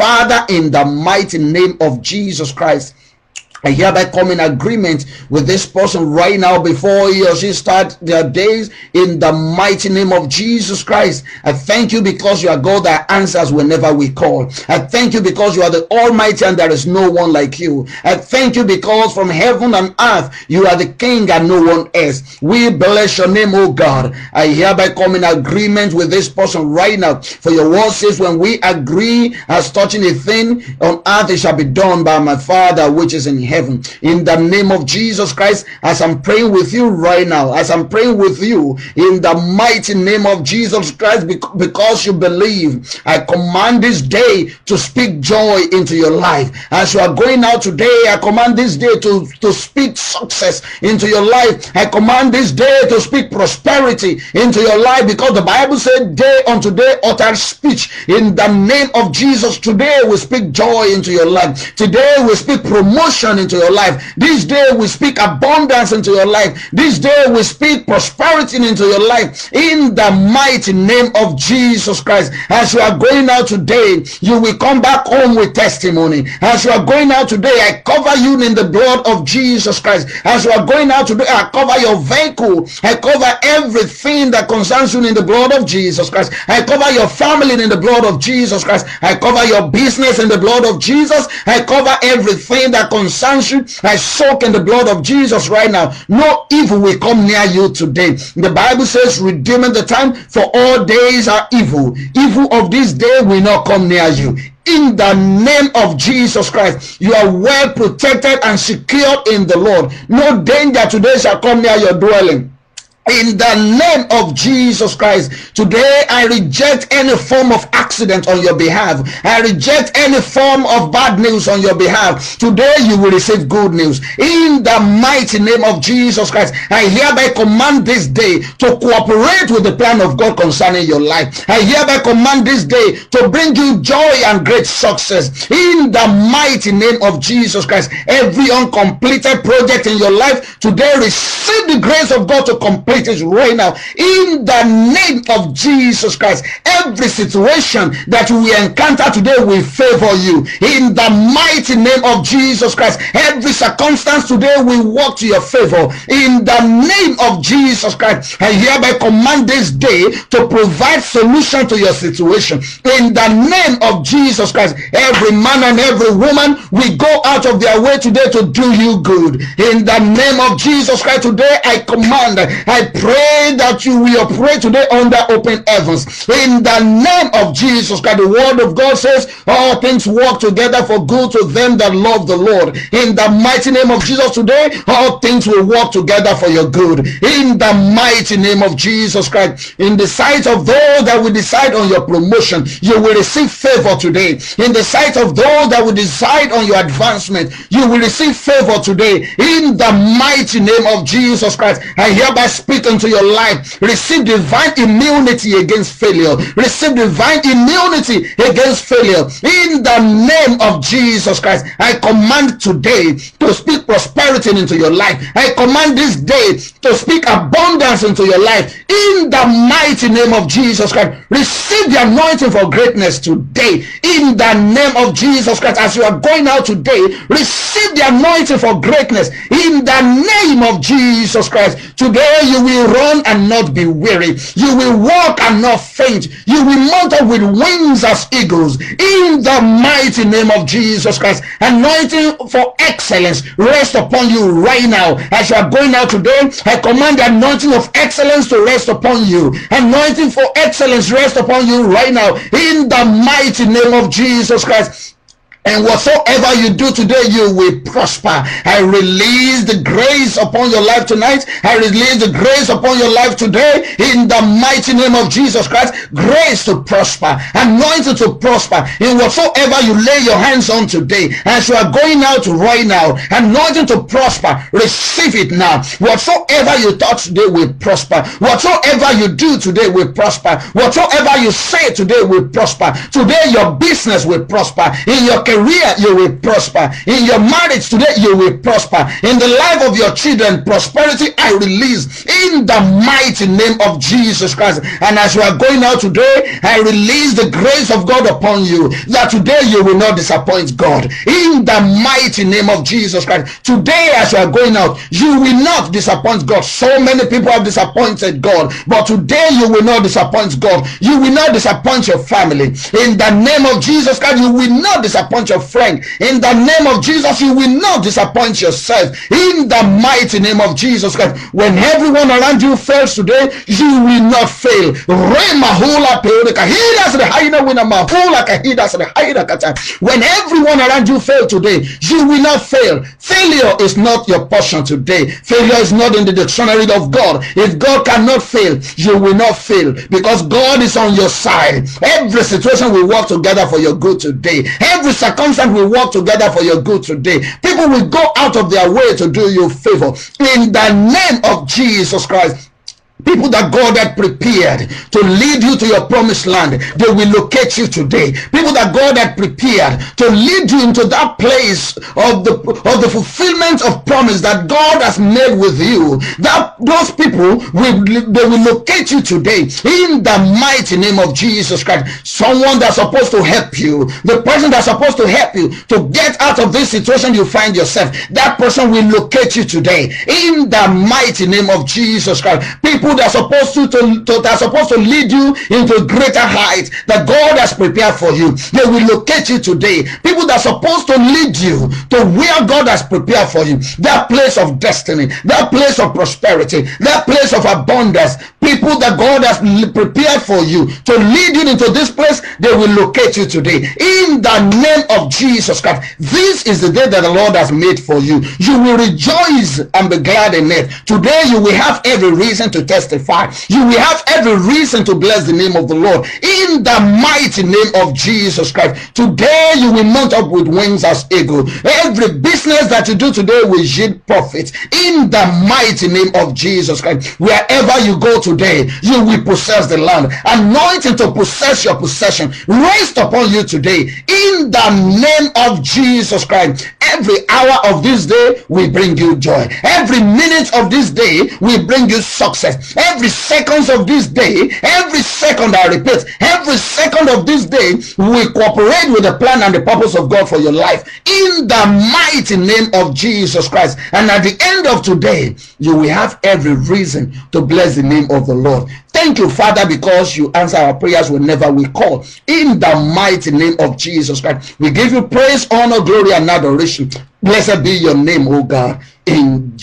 Father, in the mighty name of Jesus Christ. I hereby come in agreement with this person right now before he or she start their days in the mighty name of Jesus Christ. I thank you because you are God that answers whenever we call. I thank you because you are the Almighty and there is no one like you. I thank you because from heaven and earth you are the King and no one else. We bless your name, O God. I hereby come in agreement with this person right now. For your word says, when we agree as touching a thing on earth, it shall be done by my Father which is in heaven. In the name of Jesus Christ, as I'm praying with you right now, as I'm praying with you in the mighty name of Jesus Christ, because you believe, I command this day to speak joy into your life. As you are going out today, I command this day to, to speak success into your life. I command this day to speak prosperity into your life because the Bible said, day unto day utter speech. In the name of Jesus, today we speak joy into your life. Today we speak promotion into your life. This day we speak abundance into your life. This day we speak prosperity into your life. In the mighty name of Jesus Christ. As you are going out today, you will come back home with testimony. As you are going out today, I cover you in the blood of Jesus Christ. As you are going out today, I cover your vehicle. I cover everything that concerns you in the blood of Jesus Christ. I cover your family in the blood of Jesus Christ. I cover your business in the blood of Jesus. I cover everything that concerns I soak in the blood of Jesus right now. No evil will come near you today. The Bible says, redeeming the time for all days are evil. Evil of this day will not come near you in the name of Jesus Christ. You are well protected and secured in the Lord. No danger today shall come near your dwelling in the name of Jesus Christ. Today, I reject any form of accident on your behalf. I reject any form of bad news on your behalf. Today, you will receive good news. In the mighty name of Jesus Christ, I hereby command this day to cooperate with the plan of God concerning your life. I hereby command this day to bring you joy and great success. In the mighty name of Jesus Christ, every uncompleted project in your life today receive the grace of God to complete it right now in the name of Jesus Christ. Every situation that we encounter today will favor you in the mighty name of Jesus Christ. Every circumstance today will work to your favor in the name of Jesus Christ. I hereby command this day to provide solution to your situation in the name of Jesus Christ. Every man and every woman will go out of their way today to do you good in the name of Jesus Christ. Today I command, I pray that you will pray today under open heavens. In the name of Jesus Christ, the word of God says, all things work together for good to them that love the Lord. In the mighty name of Jesus today, all things will work together for your good. In the mighty name of Jesus Christ, in the sight of those that will decide on your promotion, you will receive favor today. In the sight of those that will decide on your advancement, you will receive favor today. In the mighty name of Jesus Christ, I hereby speak speak into your life. Receive divine immunity against failure. Receive divine immunity against failure. In the name of Jesus Christ, I command today to speak prosperity into your life. I command this day to speak abundance into your life. In the mighty name of Jesus Christ, receive the anointing for greatness today. In the name of Jesus Christ, as you are going out today, receive the anointing for greatness. In the name of Jesus Christ, today you will will run and not be weary. You will walk and not faint. You will mount up with wings as eagles. In the mighty name of Jesus Christ, anointing for excellence rest upon you right now. As you are going out today, I command the anointing of excellence to rest upon you. Anointing for excellence rest upon you right now. In the mighty name of Jesus Christ. And whatsoever you do today, you will prosper. I release the grace upon your life tonight. I release the grace upon your life today in the mighty name of Jesus Christ. Grace to prosper, anointed to prosper in whatsoever you lay your hands on today. As you are going out right now, anointed to prosper, receive it now. Whatsoever you touch today will prosper. Whatsoever you do today will prosper. Whatsoever you say today will prosper. Today your business will prosper. In your career, you will prosper. In your marriage today, you will prosper. In the life of your children, prosperity I release in the mighty name of Jesus Christ. And as you are going out today, I release the grace of God upon you that today you will not disappoint God. In the mighty name of Jesus Christ. Today, as you are going out, you will not disappoint God. So many people have disappointed God, but today you will not disappoint God. You will not disappoint your family. In the name of Jesus Christ, you will not disappoint your friend. In the name of Jesus, you will not disappoint yourself. In the mighty name of Jesus Christ, when everyone around you fails today, you will not fail. When everyone around you fail today, you will not fail. Failure is not your portion today. Failure is not in the dictionary of God. If God cannot fail, you will not fail because God is on your side. Every situation will work together for your good today. Every circumstance will work together for your good today. People will go out of their way to do you favor. In the name of Jesus Christ, people that God had prepared to lead you to your promised land, they will locate you today. People that God had prepared to lead you into that place of the of the fulfillment of promise that God has made with you. That those people will they will locate you today in the mighty name of Jesus Christ. Someone that's supposed to help you, the person that's supposed to help you to get out of this situation you find yourself, that person will locate you today in the mighty name of Jesus Christ. People people that are supposed to, to, to that are supposed to lead you into greater heights that God has prepared for you. They will locate you today. People that are supposed to lead you to where God has prepared for you. That place of destiny, that place of prosperity, that place of abundance. People that God has prepared for you to lead you into this place, they will locate you today. In the name of Jesus Christ. This is the day that the Lord has made for you. You will rejoice and be glad in it. Today you will have every reason to testify. You will have every reason to bless the name of the Lord in the mighty name of Jesus Christ. Today you will mount up with wings as eagle. Every business that you do today will yield profit in the mighty name of Jesus Christ. Wherever you go today, you will possess the land. Anointing to possess your possession rest upon you today in the name of Jesus Christ. Every hour of this day will bring you joy. Every minute of this day will bring you success every seconds of this day every second i repeat every second of this day we cooperate with the plan and the purpose of god for your life in the mighty name of jesus christ and at the end of today you will have every reason to bless the name of the lord. Thank you father because you answer our prayers whenever we call. In the mighty name of jesus christ we give you praise honor glory and adoration. Blessed be your name o god. In